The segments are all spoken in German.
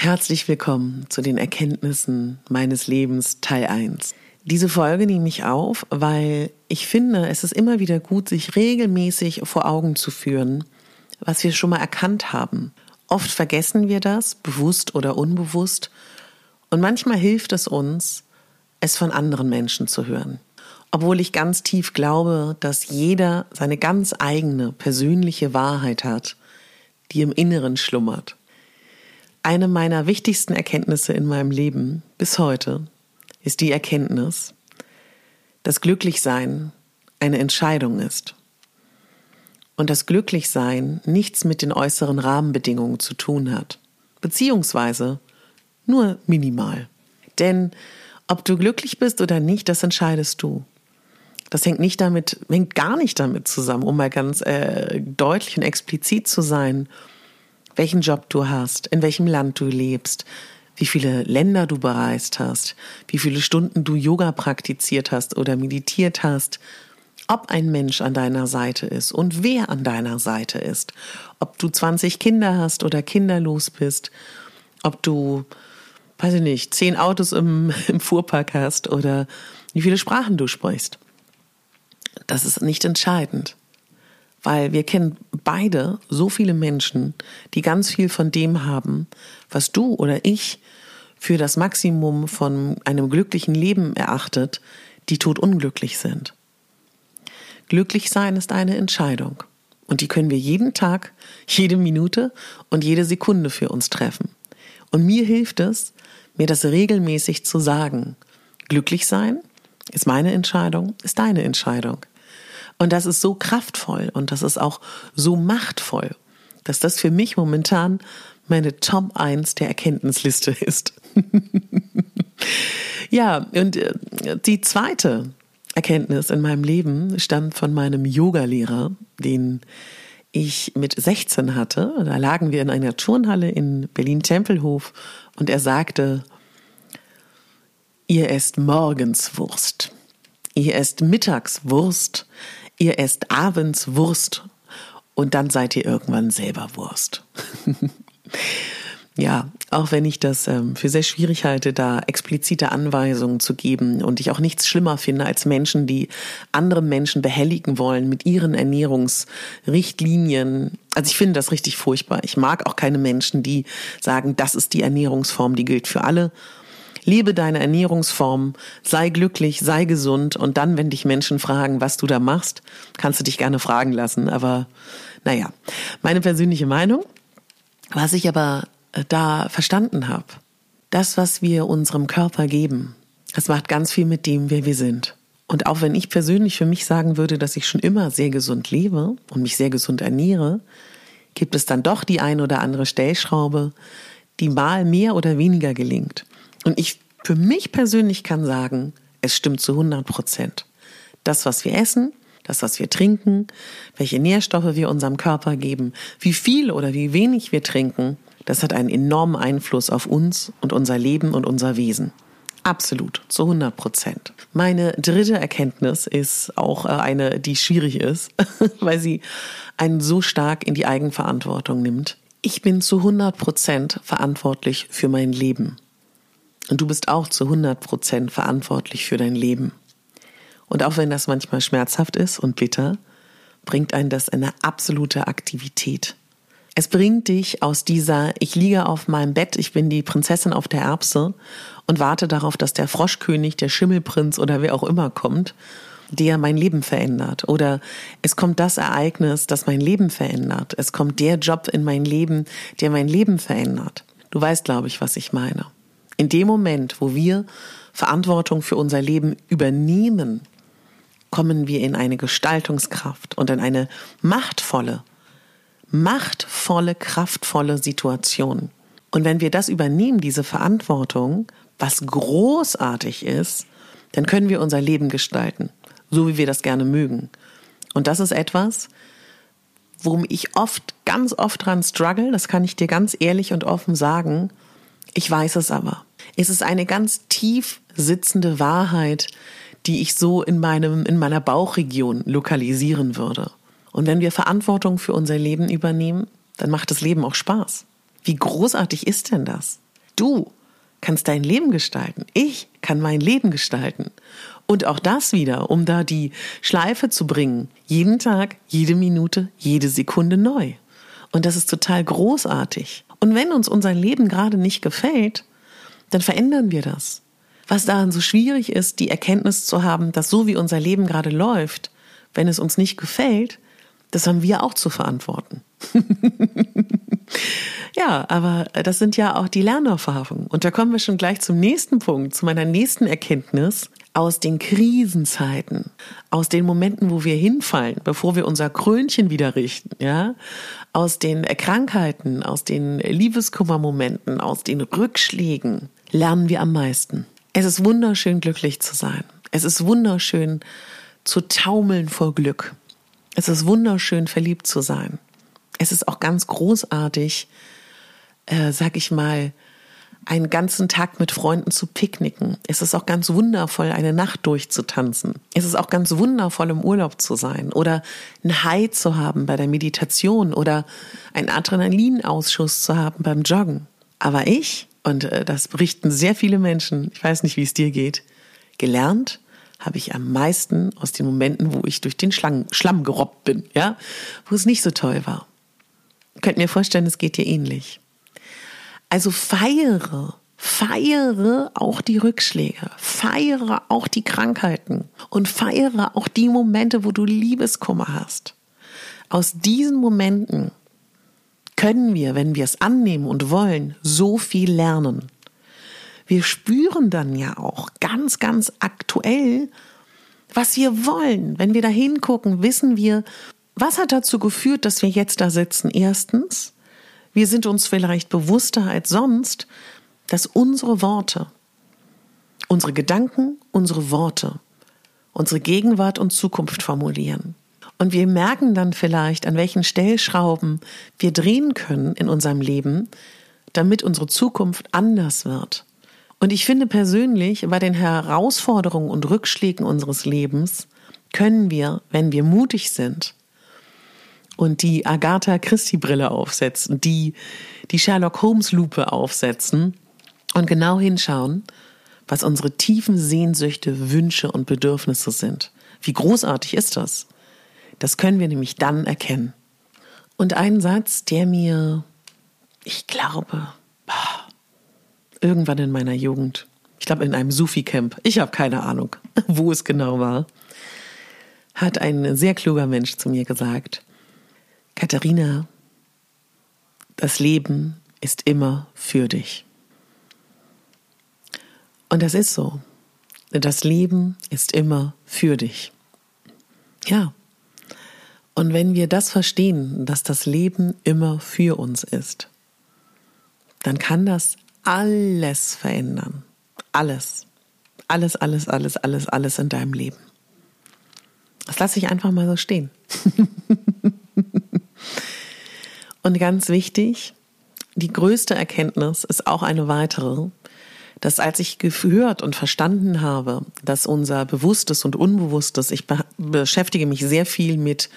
Herzlich willkommen zu den Erkenntnissen meines Lebens Teil 1. Diese Folge nehme ich auf, weil ich finde, es ist immer wieder gut, sich regelmäßig vor Augen zu führen, was wir schon mal erkannt haben. Oft vergessen wir das, bewusst oder unbewusst, und manchmal hilft es uns, es von anderen Menschen zu hören. Obwohl ich ganz tief glaube, dass jeder seine ganz eigene persönliche Wahrheit hat, die im Inneren schlummert. Eine meiner wichtigsten Erkenntnisse in meinem Leben bis heute ist die Erkenntnis, dass Glücklichsein eine Entscheidung ist. Und dass Glücklichsein nichts mit den äußeren Rahmenbedingungen zu tun hat. Beziehungsweise nur minimal. Denn ob du glücklich bist oder nicht, das entscheidest du. Das hängt nicht damit, hängt gar nicht damit zusammen, um mal ganz äh, deutlich und explizit zu sein, welchen Job du hast, in welchem Land du lebst, wie viele Länder du bereist hast, wie viele Stunden du Yoga praktiziert hast oder meditiert hast, ob ein Mensch an deiner Seite ist und wer an deiner Seite ist, ob du 20 Kinder hast oder kinderlos bist, ob du, weiß ich nicht, zehn Autos im, im Fuhrpark hast oder wie viele Sprachen du sprichst. Das ist nicht entscheidend weil wir kennen beide so viele Menschen, die ganz viel von dem haben, was du oder ich für das Maximum von einem glücklichen Leben erachtet, die todunglücklich sind. Glücklich sein ist eine Entscheidung. Und die können wir jeden Tag, jede Minute und jede Sekunde für uns treffen. Und mir hilft es, mir das regelmäßig zu sagen. Glücklich sein ist meine Entscheidung, ist deine Entscheidung. Und das ist so kraftvoll und das ist auch so machtvoll, dass das für mich momentan meine Top 1 der Erkenntnisliste ist. ja, und äh, die zweite Erkenntnis in meinem Leben stammt von meinem Yogalehrer, den ich mit 16 hatte. Da lagen wir in einer Turnhalle in Berlin-Tempelhof und er sagte, ihr esst morgens Wurst, ihr esst mittags Wurst, ihr esst abends Wurst und dann seid ihr irgendwann selber Wurst. ja, auch wenn ich das ähm, für sehr schwierig halte, da explizite Anweisungen zu geben und ich auch nichts schlimmer finde als Menschen, die andere Menschen behelligen wollen mit ihren Ernährungsrichtlinien. Also ich finde das richtig furchtbar. Ich mag auch keine Menschen, die sagen, das ist die Ernährungsform, die gilt für alle Liebe deine Ernährungsform, sei glücklich, sei gesund und dann, wenn dich Menschen fragen, was du da machst, kannst du dich gerne fragen lassen. Aber naja, meine persönliche Meinung, was ich aber äh, da verstanden habe, das, was wir unserem Körper geben, das macht ganz viel mit dem, wer wir sind. Und auch wenn ich persönlich für mich sagen würde, dass ich schon immer sehr gesund lebe und mich sehr gesund ernähre, gibt es dann doch die ein oder andere Stellschraube, die mal mehr oder weniger gelingt. Und ich für mich persönlich kann sagen, es stimmt zu 100 Prozent. Das, was wir essen, das, was wir trinken, welche Nährstoffe wir unserem Körper geben, wie viel oder wie wenig wir trinken, das hat einen enormen Einfluss auf uns und unser Leben und unser Wesen. Absolut, zu 100 Prozent. Meine dritte Erkenntnis ist auch äh, eine, die schwierig ist, weil sie einen so stark in die Eigenverantwortung nimmt. Ich bin zu 100 Prozent verantwortlich für mein Leben. Und du bist auch zu 100 Prozent verantwortlich für dein Leben. Und auch wenn das manchmal schmerzhaft ist und bitter, bringt einen das in eine absolute Aktivität. Es bringt dich aus dieser, ich liege auf meinem Bett, ich bin die Prinzessin auf der Erbse und warte darauf, dass der Froschkönig, der Schimmelprinz oder wer auch immer kommt, der mein Leben verändert. Oder es kommt das Ereignis, das mein Leben verändert. Es kommt der Job in mein Leben, der mein Leben verändert. Du weißt, glaube ich, was ich meine. In dem Moment, wo wir Verantwortung für unser Leben übernehmen, kommen wir in eine Gestaltungskraft und in eine machtvolle machtvolle, kraftvolle Situationen. Und wenn wir das übernehmen, diese Verantwortung, was großartig ist, dann können wir unser Leben gestalten, so wie wir das gerne mögen. Und das ist etwas, worum ich oft, ganz oft dran struggle, das kann ich dir ganz ehrlich und offen sagen. Ich weiß es aber. Es ist eine ganz tief sitzende Wahrheit, die ich so in meinem, in meiner Bauchregion lokalisieren würde. Und wenn wir Verantwortung für unser Leben übernehmen, dann macht das Leben auch Spaß. Wie großartig ist denn das? Du kannst dein Leben gestalten. Ich kann mein Leben gestalten. Und auch das wieder, um da die Schleife zu bringen. Jeden Tag, jede Minute, jede Sekunde neu. Und das ist total großartig. Und wenn uns unser Leben gerade nicht gefällt, dann verändern wir das. Was daran so schwierig ist, die Erkenntnis zu haben, dass so wie unser Leben gerade läuft, wenn es uns nicht gefällt, das haben wir auch zu verantworten. ja, aber das sind ja auch die Lernerfahrungen. Und da kommen wir schon gleich zum nächsten Punkt, zu meiner nächsten Erkenntnis aus den Krisenzeiten, aus den Momenten, wo wir hinfallen, bevor wir unser Krönchen wieder richten, ja, aus den Krankheiten, aus den Liebeskummermomenten, aus den Rückschlägen, lernen wir am meisten. Es ist wunderschön, glücklich zu sein. Es ist wunderschön, zu taumeln vor Glück. Es ist wunderschön, verliebt zu sein. Es ist auch ganz großartig, äh, sag ich mal, einen ganzen Tag mit Freunden zu picknicken. Es ist auch ganz wundervoll, eine Nacht durchzutanzen. Es ist auch ganz wundervoll, im Urlaub zu sein oder ein High zu haben bei der Meditation oder einen Adrenalinausschuss zu haben beim Joggen. Aber ich, und äh, das berichten sehr viele Menschen, ich weiß nicht, wie es dir geht, gelernt, habe ich am meisten aus den Momenten, wo ich durch den Schlang, Schlamm gerobbt bin, ja, wo es nicht so toll war. Könnt mir vorstellen, es geht dir ähnlich. Also feiere, feiere auch die Rückschläge, feiere auch die Krankheiten und feiere auch die Momente, wo du Liebeskummer hast. Aus diesen Momenten können wir, wenn wir es annehmen und wollen, so viel lernen wir spüren dann ja auch ganz, ganz aktuell, was wir wollen. Wenn wir da hingucken, wissen wir, was hat dazu geführt, dass wir jetzt da sitzen? Erstens, wir sind uns vielleicht bewusster als sonst, dass unsere Worte, unsere Gedanken, unsere Worte, unsere Gegenwart und Zukunft formulieren. Und wir merken dann vielleicht, an welchen Stellschrauben wir drehen können in unserem Leben, damit unsere Zukunft anders wird. Und ich finde persönlich, bei den Herausforderungen und Rückschlägen unseres Lebens können wir, wenn wir mutig sind und die Agatha Christie Brille aufsetzen, die die Sherlock Holmes Lupe aufsetzen und genau hinschauen, was unsere tiefen Sehnsüchte, Wünsche und Bedürfnisse sind. Wie großartig ist das? Das können wir nämlich dann erkennen. Und ein Satz, der mir, ich glaube, irgendwann in meiner Jugend, ich glaube in einem Sufi-Camp, ich habe keine Ahnung, wo es genau war, hat ein sehr kluger Mensch zu mir gesagt, Katharina, das Leben ist immer für dich. Und das ist so. Das Leben ist immer für dich. Ja. Und wenn wir das verstehen, dass das Leben immer für uns ist, dann kann das alles verändern. Alles. Alles, alles, alles, alles, alles in deinem Leben. Das lasse ich einfach mal so stehen. Und ganz wichtig, die größte Erkenntnis ist auch eine weitere, dass als ich gehört und verstanden habe, dass unser Bewusstes und Unbewusstes, ich beschäftige mich sehr viel mit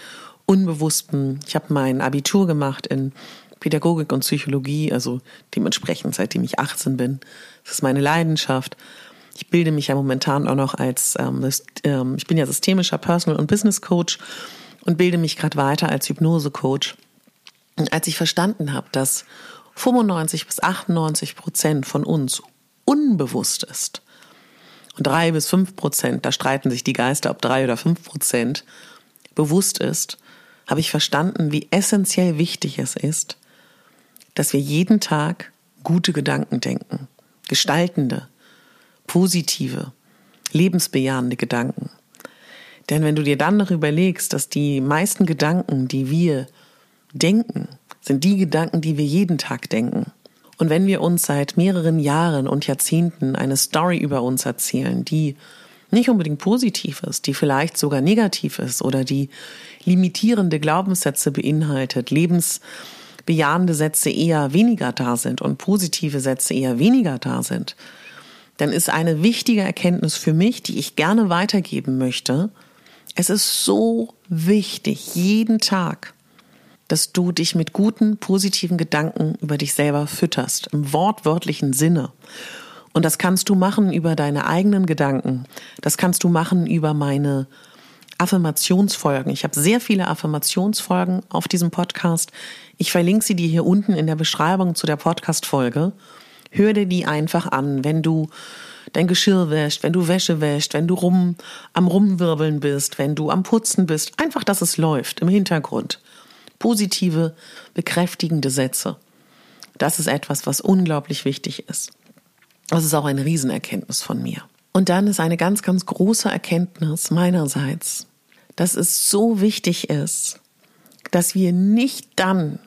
Unbewusstem. Ich habe mein Abitur gemacht in Pädagogik und Psychologie, also dementsprechend seitdem ich 18 bin. Das ist meine Leidenschaft. Ich bilde mich ja momentan auch noch als, ähm, ähm, ich bin ja systemischer Personal- und Business Coach und bilde mich gerade weiter als Hypnose-Coach. Und als ich verstanden habe, dass 95 bis 98 Prozent von uns unbewusst ist und drei bis fünf Prozent, da streiten sich die Geister, ob drei oder fünf Prozent bewusst ist, habe ich verstanden, wie essentiell wichtig es ist, dass wir jeden Tag gute Gedanken denken, gestaltende, positive, lebensbejahende Gedanken. Denn wenn du dir dann noch überlegst, dass die meisten Gedanken, die wir denken, sind die Gedanken, die wir jeden Tag denken. Und wenn wir uns seit mehreren Jahren und Jahrzehnten eine Story über uns erzählen, die nicht unbedingt positiv ist, die vielleicht sogar negativ ist oder die limitierende Glaubenssätze beinhaltet, lebensbejahende Sätze eher weniger da sind und positive Sätze eher weniger da sind, dann ist eine wichtige Erkenntnis für mich, die ich gerne weitergeben möchte, es ist so wichtig, jeden Tag, dass du dich mit guten, positiven Gedanken über dich selber fütterst, im wortwörtlichen Sinne. Und das kannst du machen über deine eigenen Gedanken. Das kannst du machen über meine Affirmationsfolgen. Ich habe sehr viele Affirmationsfolgen auf diesem Podcast. Ich verlinke sie dir hier unten in der Beschreibung zu der Podcast-Folge. Hör dir die einfach an, wenn du dein Geschirr wäscht, wenn du Wäsche wäscht, wenn du rum am Rumwirbeln bist, wenn du am Putzen bist. Einfach, dass es läuft im Hintergrund. Positive, bekräftigende Sätze. Das ist etwas, was unglaublich wichtig ist. Das ist auch eine Riesenerkenntnis von mir. Und dann ist eine ganz, ganz große Erkenntnis meinerseits, dass es so wichtig ist, dass wir nicht dann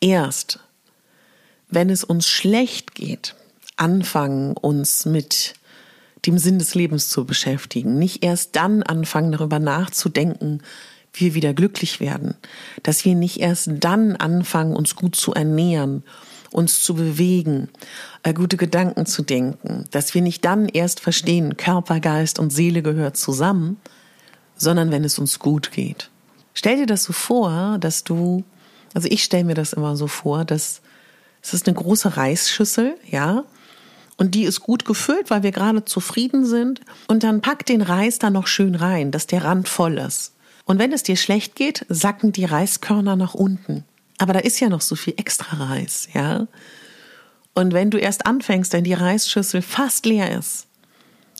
erst, wenn es uns schlecht geht, anfangen, uns mit dem Sinn des Lebens zu beschäftigen. Nicht erst dann anfangen, darüber nachzudenken, wie wir wieder glücklich werden. Dass wir nicht erst dann anfangen, uns gut zu ernähren, uns zu bewegen, äh, gute Gedanken zu denken. Dass wir nicht dann erst verstehen, Körper, Geist und Seele gehört zusammen, sondern wenn es uns gut geht. Stell dir das so vor, dass du, also ich stelle mir das immer so vor, dass es ist eine große Reisschüssel, ja, und die ist gut gefüllt, weil wir gerade zufrieden sind. Und dann pack den Reis da noch schön rein, dass der Rand voll ist. Und wenn es dir schlecht geht, sacken die Reiskörner nach unten. Aber da ist ja noch so viel extra Reis, ja. Und wenn du erst anfängst, wenn die Reisschüssel fast leer ist,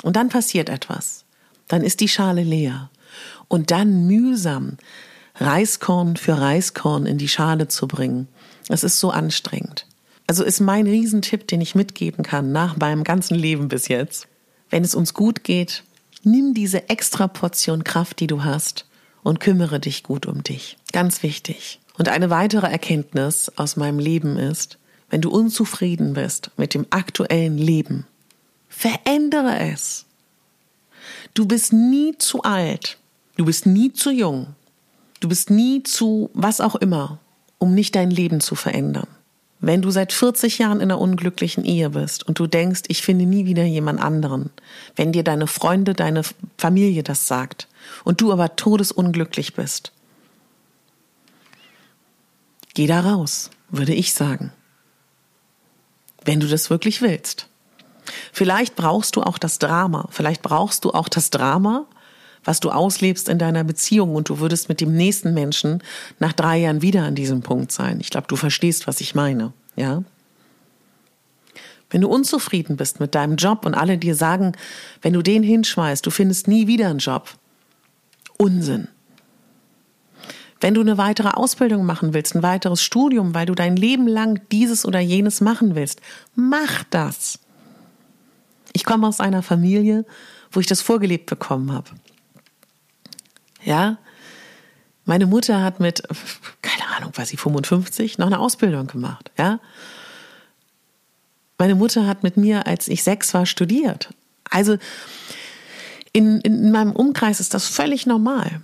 und dann passiert etwas, dann ist die Schale leer. Und dann mühsam Reiskorn für Reiskorn in die Schale zu bringen, das ist so anstrengend. Also ist mein Riesentipp, den ich mitgeben kann nach meinem ganzen Leben bis jetzt. Wenn es uns gut geht, nimm diese extra Portion Kraft, die du hast und kümmere dich gut um dich. Ganz wichtig. Und eine weitere Erkenntnis aus meinem Leben ist, wenn du unzufrieden bist mit dem aktuellen Leben, verändere es. Du bist nie zu alt. Du bist nie zu jung. Du bist nie zu was auch immer, um nicht dein Leben zu verändern. Wenn du seit 40 Jahren in einer unglücklichen Ehe bist und du denkst, ich finde nie wieder jemand anderen, wenn dir deine Freunde, deine Familie das sagt und du aber todesunglücklich bist, geh da raus, würde ich sagen. Wenn du das wirklich willst. Vielleicht brauchst du auch das Drama, vielleicht brauchst du auch das Drama, was du auslebst in deiner Beziehung und du würdest mit dem nächsten Menschen nach drei Jahren wieder an diesem Punkt sein. Ich glaube, du verstehst, was ich meine. Ja? Wenn du unzufrieden bist mit deinem Job und alle dir sagen, wenn du den hinschmeißt, du findest nie wieder einen Job. Unsinn. Wenn du eine weitere Ausbildung machen willst, ein weiteres Studium, weil du dein Leben lang dieses oder jenes machen willst, mach das. Ich komme aus einer Familie, wo ich das vorgelebt bekommen habe. Ja, meine Mutter hat mit, keine Ahnung, war sie 55, noch eine Ausbildung gemacht. Ja, meine Mutter hat mit mir, als ich sechs war, studiert. Also in, in meinem Umkreis ist das völlig normal.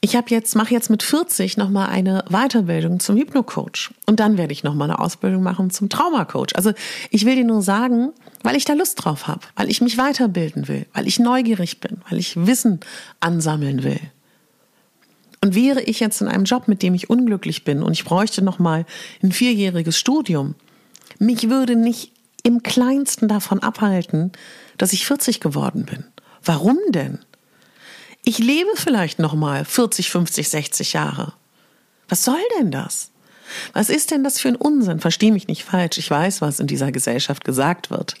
Ich habe jetzt mache jetzt mit 40 noch mal eine Weiterbildung zum Hypnocoach und dann werde ich noch mal eine Ausbildung machen zum Traumacoach. Also ich will dir nur sagen, weil ich da Lust drauf habe, weil ich mich weiterbilden will, weil ich neugierig bin, weil ich Wissen ansammeln will. Und wäre ich jetzt in einem Job, mit dem ich unglücklich bin und ich bräuchte noch mal ein vierjähriges Studium, mich würde nicht im kleinsten davon abhalten, dass ich 40 geworden bin. Warum denn? Ich lebe vielleicht noch mal 40, 50, 60 Jahre. Was soll denn das? Was ist denn das für ein Unsinn? Versteh mich nicht falsch. Ich weiß, was in dieser Gesellschaft gesagt wird.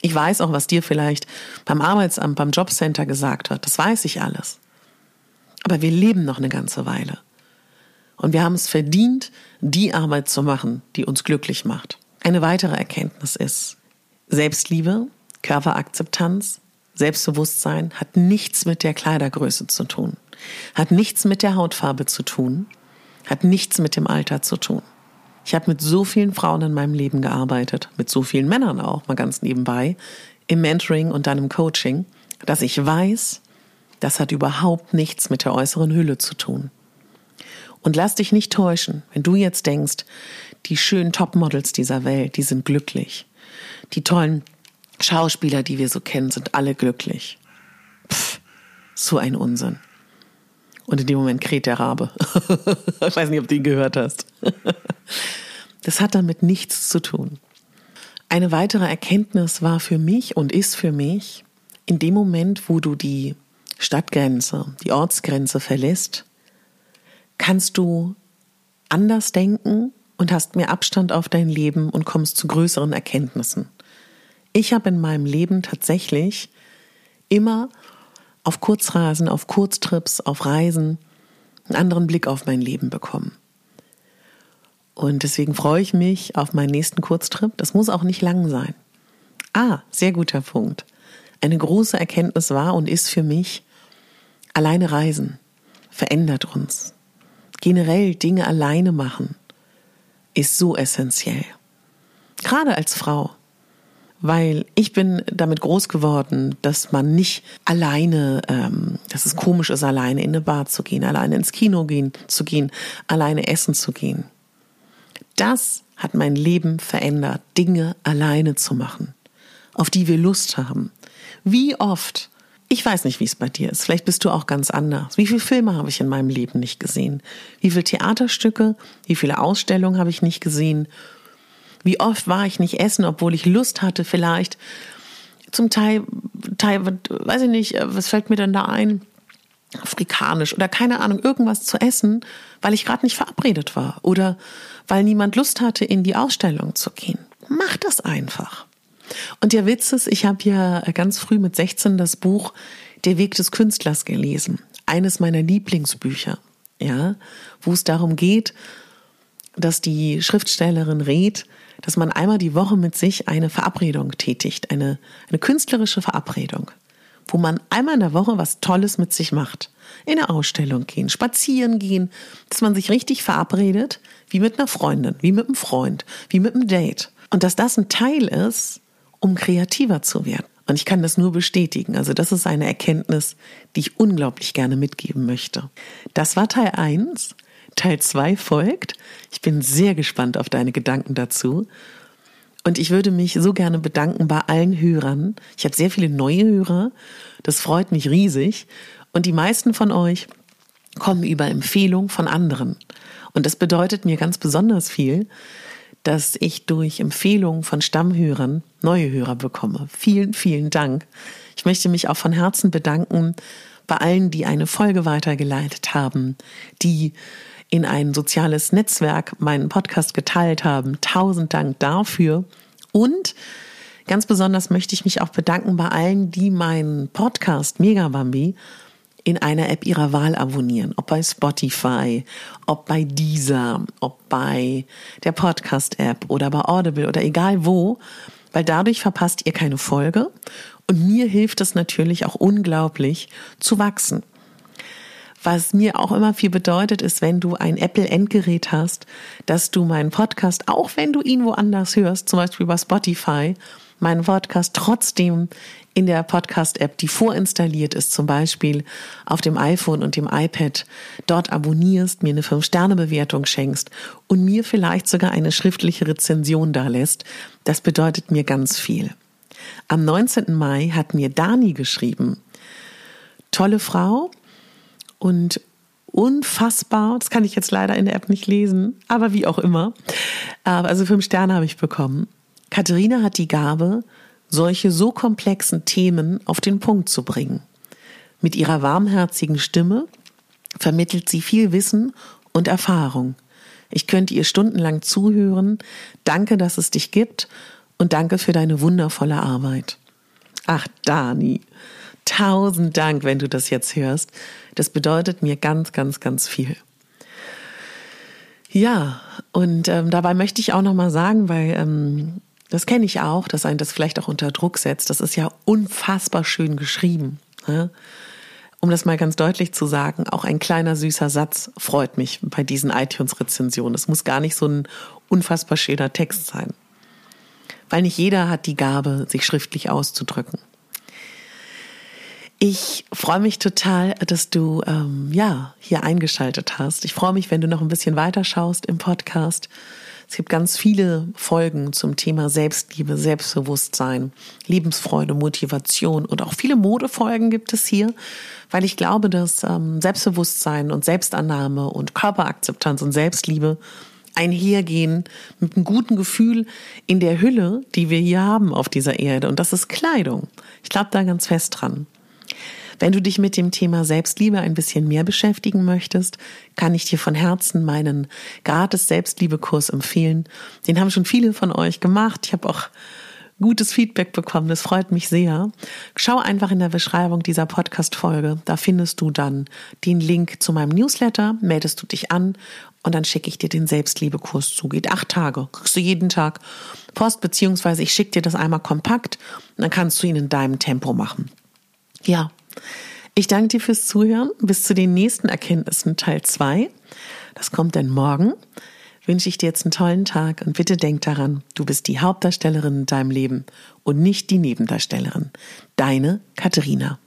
Ich weiß auch, was dir vielleicht beim Arbeitsamt, beim Jobcenter gesagt wird. Das weiß ich alles. Aber wir leben noch eine ganze Weile. Und wir haben es verdient, die Arbeit zu machen, die uns glücklich macht. Eine weitere Erkenntnis ist, Selbstliebe, Körperakzeptanz, Selbstbewusstsein hat nichts mit der Kleidergröße zu tun, hat nichts mit der Hautfarbe zu tun, Hat nichts mit dem Alter zu tun. Ich habe mit so vielen Frauen in meinem Leben gearbeitet, mit so vielen Männern auch, mal ganz nebenbei, im Mentoring und dann im Coaching, dass ich weiß, das hat überhaupt nichts mit der äußeren Hülle zu tun. Und lass dich nicht täuschen, wenn du jetzt denkst, die schönen Topmodels dieser Welt, die sind glücklich. Die tollen Schauspieler, die wir so kennen, sind alle glücklich. Pff, so ein Unsinn. Und in dem Moment kräht der Rabe. ich weiß nicht, ob du ihn gehört hast. das hat damit nichts zu tun. Eine weitere Erkenntnis war für mich und ist für mich, in dem Moment, wo du die Stadtgrenze, die Ortsgrenze verlässt, kannst du anders denken und hast mehr Abstand auf dein Leben und kommst zu größeren Erkenntnissen. Ich habe in meinem Leben tatsächlich immer auf Kurzreisen, auf Kurztrips, auf Reisen einen anderen Blick auf mein Leben bekommen. Und deswegen freue ich mich auf meinen nächsten Kurztrip. Das muss auch nicht lang sein. Ah, sehr guter Punkt. Eine große Erkenntnis war und ist für mich, alleine reisen verändert uns. Generell Dinge alleine machen ist so essentiell. Gerade als Frau. Weil ich bin damit groß geworden, dass man nicht alleine, ähm, dass es komisch ist, alleine in eine Bar zu gehen, alleine ins Kino gehen, zu gehen, alleine essen zu gehen. Das hat mein Leben verändert, Dinge alleine zu machen, auf die wir Lust haben. Wie oft ich weiß nicht, wie es bei dir ist. Vielleicht bist du auch ganz anders. Wie viele Filme habe ich in meinem Leben nicht gesehen? Wie viele Theaterstücke? Wie viele Ausstellungen habe ich nicht gesehen? Wie oft war ich nicht essen, obwohl ich Lust hatte, vielleicht zum Teil, Teil, weiß ich nicht, was fällt mir denn da ein? Afrikanisch oder keine Ahnung, irgendwas zu essen, weil ich gerade nicht verabredet war oder weil niemand Lust hatte, in die Ausstellung zu gehen. Mach das einfach. Und der Witz ist, ich habe ja ganz früh mit 16 das Buch Der Weg des Künstlers gelesen. Eines meiner Lieblingsbücher, ja, wo es darum geht, dass die Schriftstellerin rät, dass man einmal die Woche mit sich eine Verabredung tätigt, eine, eine künstlerische Verabredung, wo man einmal in der Woche was Tolles mit sich macht. In eine Ausstellung gehen, spazieren gehen, dass man sich richtig verabredet, wie mit einer Freundin, wie mit einem Freund, wie mit einem Date. Und dass das ein Teil ist, um kreativer zu werden. Und ich kann das nur bestätigen. Also das ist eine Erkenntnis, die ich unglaublich gerne mitgeben möchte. Das war Teil 1. Teil 2 folgt. Ich bin sehr gespannt auf deine Gedanken dazu. Und ich würde mich so gerne bedanken bei allen Hörern. Ich habe sehr viele neue Hörer. Das freut mich riesig. Und die meisten von euch kommen über Empfehlung von anderen. Und das bedeutet mir ganz besonders viel, dass ich durch Empfehlungen von Stammhörern neue Hörer bekomme. Vielen, vielen Dank. Ich möchte mich auch von Herzen bedanken bei allen, die eine Folge weitergeleitet haben, die in ein soziales Netzwerk meinen Podcast geteilt haben. Tausend Dank dafür. Und ganz besonders möchte ich mich auch bedanken bei allen, die meinen Podcast Megabambi in einer App ihrer Wahl abonnieren. Ob bei Spotify, ob bei Deezer, ob bei der Podcast-App oder bei Audible oder egal wo, weil dadurch verpasst ihr keine Folge und mir hilft es natürlich auch unglaublich zu wachsen. Was mir auch immer viel bedeutet, ist, wenn du ein Apple-Endgerät hast, dass du meinen Podcast, auch wenn du ihn woanders hörst, zum Beispiel bei Spotify, meinen Podcast trotzdem in der Podcast-App, die vorinstalliert ist, zum Beispiel auf dem iPhone und dem iPad, dort abonnierst, mir eine 5-Sterne-Bewertung schenkst und mir vielleicht sogar eine schriftliche Rezension da lässt. Das bedeutet mir ganz viel. Am 19. Mai hat mir Dani geschrieben. Tolle Frau und unfassbar, das kann ich jetzt leider in der App nicht lesen, aber wie auch immer. Also fünf Sterne habe ich bekommen. Katharina hat die Gabe, solche so komplexen Themen auf den Punkt zu bringen. Mit ihrer warmherzigen Stimme vermittelt sie viel Wissen und Erfahrung. Ich könnte ihr stundenlang zuhören. Danke, dass es dich gibt und danke für deine wundervolle Arbeit. Ach, Dani, tausend Dank, wenn du das jetzt hörst. Das bedeutet mir ganz, ganz, ganz viel. Ja, und ähm, dabei möchte ich auch noch mal sagen, weil ähm, das kenne ich auch, dass ein das vielleicht auch unter Druck setzt. Das ist ja unfassbar schön geschrieben. Ne? um das mal ganz deutlich zu sagen, auch ein kleiner süßer Satz freut mich bei diesen iTunes-Rezensionen. Es muss gar nicht so ein unfassbar schöner Text sein. Weil nicht jeder hat die Gabe, sich schriftlich auszudrücken. Ich freue mich total, dass du ähm, ja hier eingeschaltet hast. Ich freue mich, wenn du noch ein bisschen weiter schaust im Podcast. Es gibt ganz viele Folgen zum Thema Selbstliebe, Selbstbewusstsein, Lebensfreude, Motivation und auch viele Modefolgen gibt es hier, weil ich glaube, dass ähm, Selbstbewusstsein und Selbstannahme und Körperakzeptanz und Selbstliebe einhergehen mit einem guten Gefühl in der Hülle, die wir hier haben auf dieser Erde. Und das ist Kleidung. Ich glaube da ganz fest dran. Wenn du dich mit dem Thema Selbstliebe ein bisschen mehr beschäftigen möchtest, kann ich dir von Herzen meinen gratis Selbstliebekurs empfehlen. Den haben schon viele von euch gemacht. Ich habe auch gutes Feedback bekommen. Das freut mich sehr. Schau einfach in der Beschreibung dieser Podcast-Folge. Da findest du dann den Link zu meinem Newsletter. Meldest du dich an und dann schicke ich dir den Selbstliebekurs zu. Geht acht Tage. Kriegst du jeden Tag Post, beziehungsweise ich schicke dir das einmal kompakt und dann kannst du ihn in deinem Tempo machen. Ja, ich danke dir fürs Zuhören. Bis zu den nächsten Erkenntnissen Teil 2. Das kommt dann morgen. Wünsche ich dir jetzt einen tollen Tag und bitte denk daran, du bist die Hauptdarstellerin in deinem Leben und nicht die Nebendarstellerin. Deine Katharina.